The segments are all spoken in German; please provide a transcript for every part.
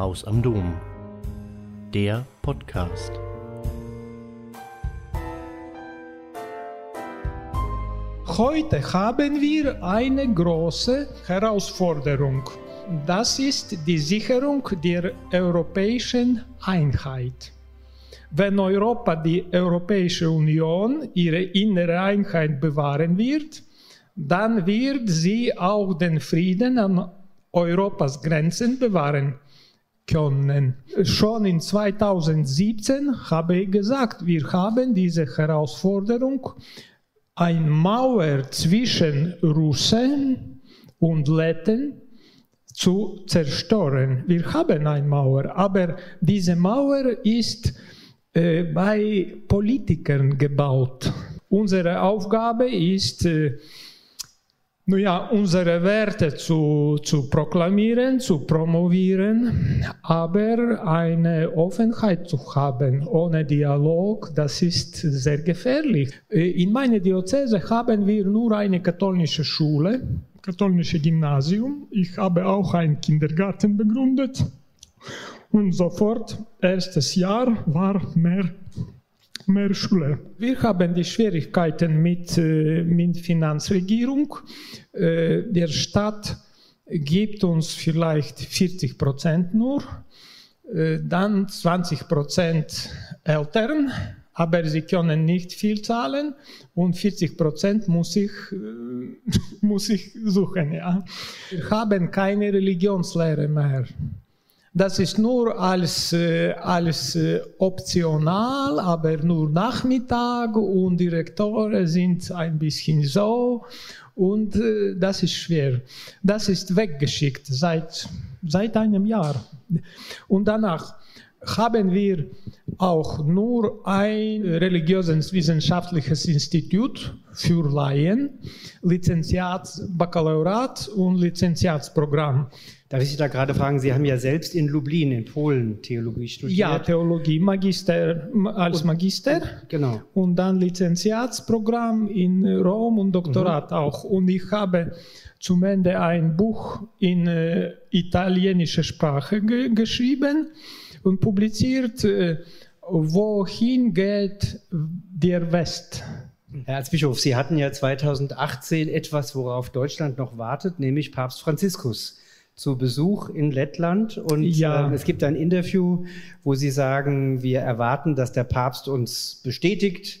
Haus am Dom. Der Podcast. Heute haben wir eine große Herausforderung. Das ist die Sicherung der europäischen Einheit. Wenn Europa, die Europäische Union, ihre innere Einheit bewahren wird, dann wird sie auch den Frieden an Europas Grenzen bewahren können. Schon in 2017 habe ich gesagt, wir haben diese Herausforderung, eine Mauer zwischen Russen und Letten zu zerstören. Wir haben eine Mauer, aber diese Mauer ist äh, bei Politikern gebaut. Unsere Aufgabe ist, äh, ja, unsere Werte zu, zu proklamieren, zu promovieren, aber eine Offenheit zu haben ohne Dialog, das ist sehr gefährlich. Äh, in meiner Diözese haben wir nur eine katholische Schule, katholische Gymnasium. Ich habe auch einen Kindergarten begründet und sofort, erstes Jahr war mehr, mehr Schule. Wir haben die Schwierigkeiten mit, äh, mit Finanzregierung. Äh, der Staat gibt uns vielleicht 40 Prozent nur, äh, dann 20 Prozent Eltern, aber sie können nicht viel zahlen und 40 Prozent muss ich, muss ich suchen. Ja. Wir haben keine Religionslehre mehr. Das ist nur als, äh, als äh, optional, aber nur Nachmittag und die Rektoren sind ein bisschen so und äh, das ist schwer. Das ist weggeschickt seit, seit einem Jahr. Und danach haben wir auch nur ein religiöses wissenschaftliches Institut für Laien, Lizenziats, Baccalaureat und Lizenziatsprogramm. Darf ich Sie da gerade fragen, Sie haben ja selbst in Lublin in Polen Theologie studiert. Ja, Theologie, Magister als Magister. Genau. Und dann Lizenziatsprogramm in Rom und Doktorat mhm. auch. Und ich habe zum Ende ein Buch in äh, italienischer Sprache ge geschrieben und publiziert, äh, wohin geht der West. Herr Erzbischof, Sie hatten ja 2018 etwas, worauf Deutschland noch wartet, nämlich Papst Franziskus zu Besuch in Lettland und ja. äh, es gibt ein Interview, wo Sie sagen, wir erwarten, dass der Papst uns bestätigt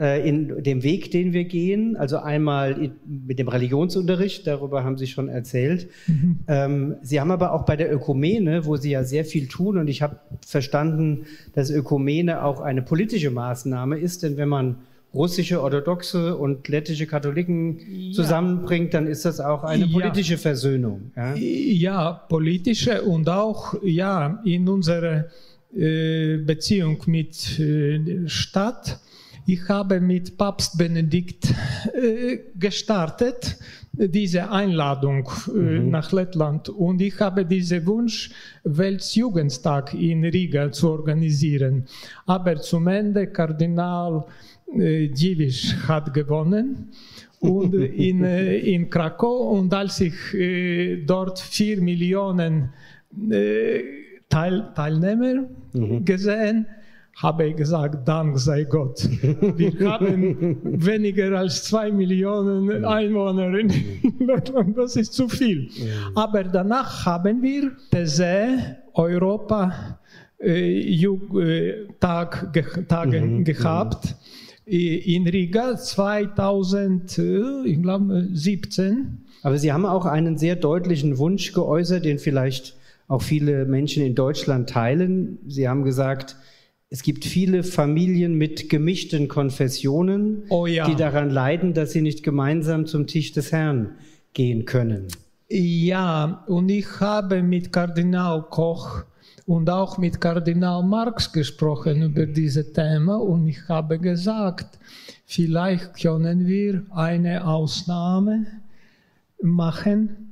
äh, in dem Weg, den wir gehen. Also einmal in, mit dem Religionsunterricht, darüber haben Sie schon erzählt. Mhm. Ähm, Sie haben aber auch bei der Ökumene, wo Sie ja sehr viel tun und ich habe verstanden, dass Ökumene auch eine politische Maßnahme ist, denn wenn man russische Orthodoxe und lettische Katholiken ja. zusammenbringt, dann ist das auch eine politische ja. Versöhnung. Ja? ja, politische und auch ja in unserer äh, Beziehung mit äh, Stadt. Ich habe mit Papst Benedikt äh, gestartet, diese Einladung äh, mhm. nach Lettland. Und ich habe diesen Wunsch, Weltjugendtag in Riga zu organisieren. Aber zum Ende Kardinal Dziwisz hat gewonnen und in, äh, in Krakau und als ich äh, dort vier Millionen Teil, Teilnehmer mhm. gesehen, habe ich gesagt, Dank sei Gott. Wir haben weniger als zwei Millionen Einwohner in Deutschland, das ist zu viel. Aber danach haben wir These Europa äh, Tag, Tage mhm. gehabt in Riga 2017. Aber Sie haben auch einen sehr deutlichen Wunsch geäußert, den vielleicht auch viele Menschen in Deutschland teilen. Sie haben gesagt, es gibt viele Familien mit gemischten Konfessionen, oh ja. die daran leiden, dass sie nicht gemeinsam zum Tisch des Herrn gehen können. Ja, und ich habe mit Kardinal Koch und auch mit Kardinal Marx gesprochen über diese Thema und ich habe gesagt, vielleicht können wir eine Ausnahme machen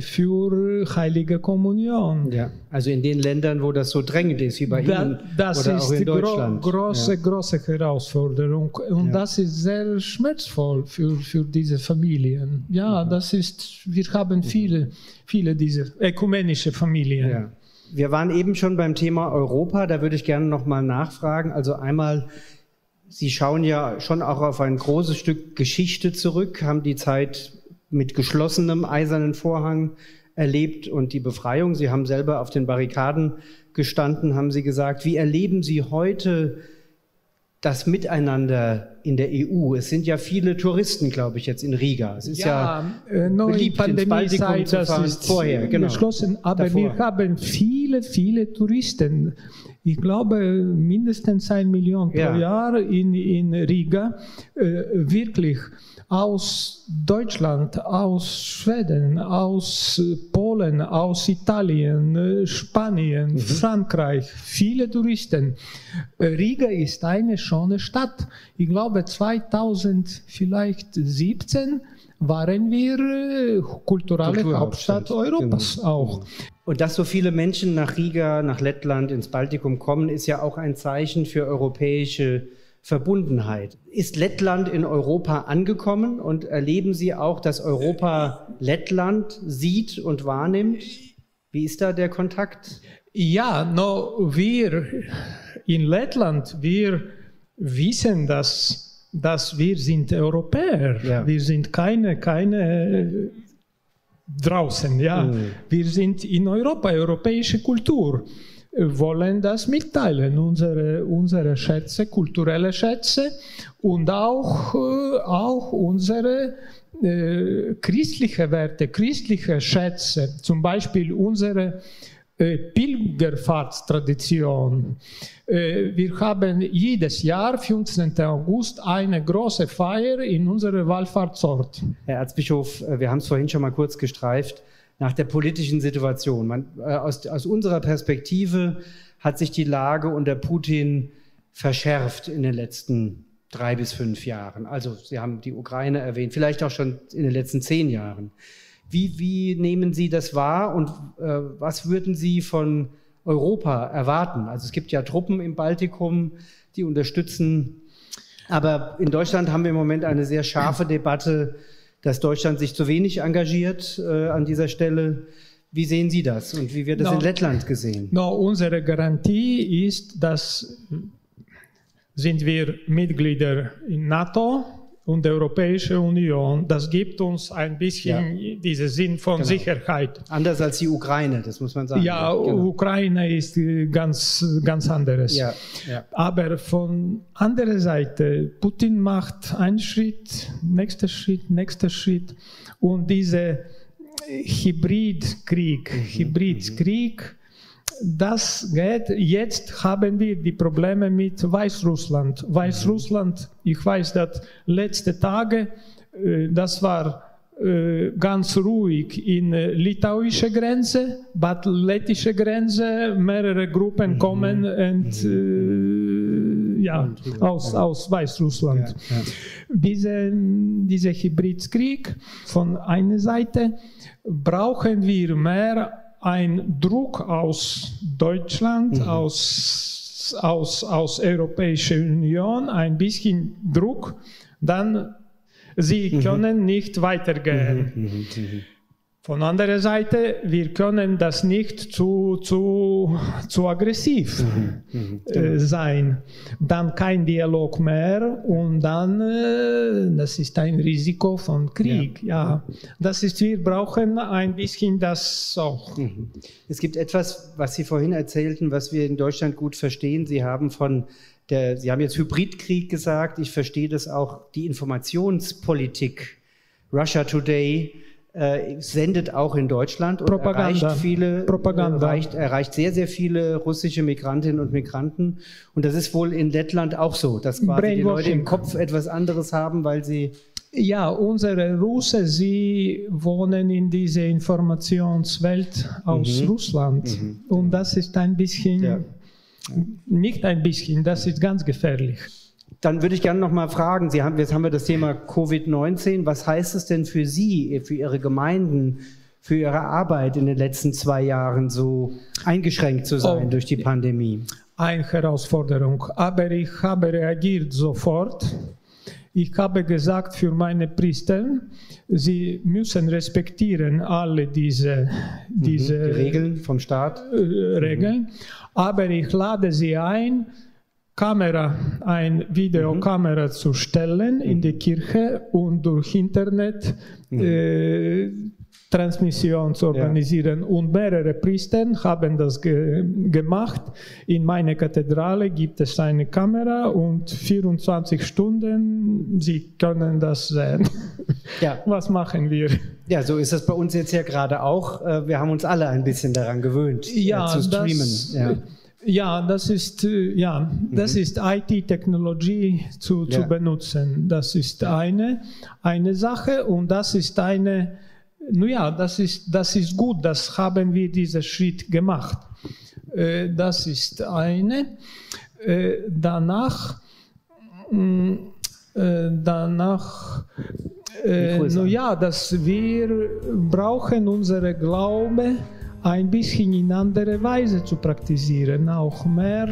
für heilige Kommunion. Ja, also in den Ländern, wo das so drängend ist, wie bei da, Ihnen das oder auch in Deutschland. Gro große, ja. große Herausforderung und ja. das ist sehr schmerzvoll für, für diese Familien. Ja, mhm. das ist, wir haben viele, viele diese ökumenische Familien. Ja. Wir waren eben schon beim Thema Europa, da würde ich gerne nochmal nachfragen. Also einmal, Sie schauen ja schon auch auf ein großes Stück Geschichte zurück, haben die Zeit mit geschlossenem eisernen Vorhang erlebt und die Befreiung. Sie haben selber auf den Barrikaden gestanden, haben Sie gesagt. Wie erleben Sie heute das Miteinander in der EU? Es sind ja viele Touristen, glaube ich, jetzt in Riga. Es ist ja, ja äh, beliebt, Pandemie ins Baltikum zu fahren. Ist vorher, genau. geschlossen, aber Davor. wir haben viele, viele Touristen. Ich glaube, mindestens ein Million pro ja. Jahr in, in Riga. Äh, wirklich aus Deutschland, aus Schweden, aus Polen, aus Italien, äh, Spanien, mhm. Frankreich, viele Touristen. Äh, Riga ist eine schöne Stadt. Ich glaube 2017 waren wir äh, kulturelle Hauptstadt Europas genau. auch. Und dass so viele Menschen nach Riga, nach Lettland, ins Baltikum kommen, ist ja auch ein Zeichen für europäische Verbundenheit. Ist Lettland in Europa angekommen und erleben Sie auch, dass Europa Lettland sieht und wahrnimmt? Wie ist da der Kontakt? Ja, no, wir in Lettland, wir wissen, dass, dass wir sind Europäer. Ja. Wir sind keine, keine draußen, ja. Mhm. Wir sind in Europa, europäische Kultur wollen das mitteilen, unsere, unsere Schätze, kulturelle Schätze und auch, äh, auch unsere äh, christliche Werte, christliche Schätze, zum Beispiel unsere äh, Pilgerfahrtstradition. Äh, wir haben jedes Jahr, 15. August, eine große Feier in unserem Wallfahrtsort. Herr Erzbischof, äh, wir haben es vorhin schon mal kurz gestreift nach der politischen Situation. Man, äh, aus, aus unserer Perspektive hat sich die Lage unter Putin verschärft in den letzten drei bis fünf Jahren. Also Sie haben die Ukraine erwähnt, vielleicht auch schon in den letzten zehn Jahren. Wie, wie nehmen Sie das wahr und äh, was würden Sie von Europa erwarten? Also es gibt ja Truppen im Baltikum, die unterstützen. Aber in Deutschland haben wir im Moment eine sehr scharfe Debatte dass Deutschland sich zu wenig engagiert äh, an dieser Stelle. Wie sehen Sie das und wie wird das no, in Lettland gesehen? No, unsere Garantie ist, dass sind wir Mitglieder in NATO und der Europäischen Union. Das gibt uns ein bisschen ja. diesen Sinn von genau. Sicherheit. Anders als die Ukraine, das muss man sagen. Ja, genau. Ukraine ist ganz, ganz anderes. Ja. Ja. Aber von anderer Seite, Putin macht einen Schritt, nächster Schritt, nächster Schritt und dieser Hybridkrieg, mhm. Hybridkrieg, das geht. Jetzt haben wir die Probleme mit Weißrussland. Weißrussland, ich weiß, dass letzte Tage, äh, das war äh, ganz ruhig in litauische Grenze, but lettische Grenze, mehrere Gruppen mhm. kommen und, mhm. äh, ja, aus, aus Weißrussland. Ja, ja. Diese, dieser Hybridkrieg von einer Seite brauchen wir mehr ein Druck aus Deutschland, mhm. aus, aus, aus Europäischer Union, ein bisschen Druck, dann sie mhm. können nicht weitergehen. Mhm. Von anderer Seite, wir können das nicht zu, zu, zu aggressiv mhm, mhm, äh, genau. sein. Dann kein Dialog mehr und dann, äh, das ist ein Risiko von Krieg. Ja. ja. das ist, wir brauchen ein bisschen das auch. Mhm. Es gibt etwas, was Sie vorhin erzählten, was wir in Deutschland gut verstehen. Sie haben von der, Sie haben jetzt Hybridkrieg gesagt. Ich verstehe das auch, die Informationspolitik. Russia Today äh, sendet auch in Deutschland und Propaganda. erreicht viele, Propaganda. Erreicht, erreicht sehr, sehr viele russische Migrantinnen und Migranten. Und das ist wohl in Lettland auch so, dass quasi die Leute im Kopf etwas anderes haben, weil sie ja, unsere Russen, sie wohnen in dieser Informationswelt aus mhm. Russland. Mhm. Und das ist ein bisschen, ja. nicht ein bisschen, das ist ganz gefährlich. Dann würde ich gerne noch mal fragen, Sie haben, jetzt haben wir das Thema Covid-19. Was heißt es denn für Sie, für Ihre Gemeinden, für Ihre Arbeit in den letzten zwei Jahren so eingeschränkt zu sein oh, durch die Pandemie? Eine Herausforderung. Aber ich habe reagiert sofort. Ich habe gesagt für meine Priester, sie müssen respektieren alle diese, mhm. diese die Regeln vom Staat. Äh, Regeln. Mhm. Aber ich lade sie ein, Kamera, eine Videokamera mhm. zu stellen in die Kirche und durch Internet mhm. äh, Transmission zu organisieren. Ja. Und mehrere Priester haben das ge gemacht. In meiner Kathedrale gibt es eine Kamera und 24 Stunden, Sie können das sehen. Ja. Was machen wir? Ja, so ist das bei uns jetzt ja gerade auch. Äh, wir haben uns alle ein bisschen daran gewöhnt, äh, ja, zu streamen. Das, ja. Ja, das ist, äh, ja, mhm. das ist IT-Technologie zu, zu ja. benutzen. Das ist eine, eine Sache und das ist eine nun ja, das ist, das ist gut, das haben wir diesen Schritt gemacht. Äh, das ist eine. Äh, danach, mm, danach, nun ja, dass wir brauchen unsere Glaube ein bisschen in andere Weise zu praktizieren, auch mehr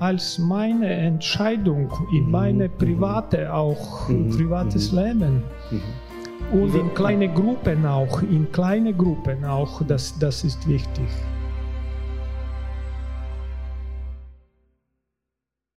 als meine Entscheidung in mhm. meine private, auch mhm. privates mhm. Leben. Mhm. Und in kleine Gruppen auch, in kleine Gruppen auch, das, das ist wichtig.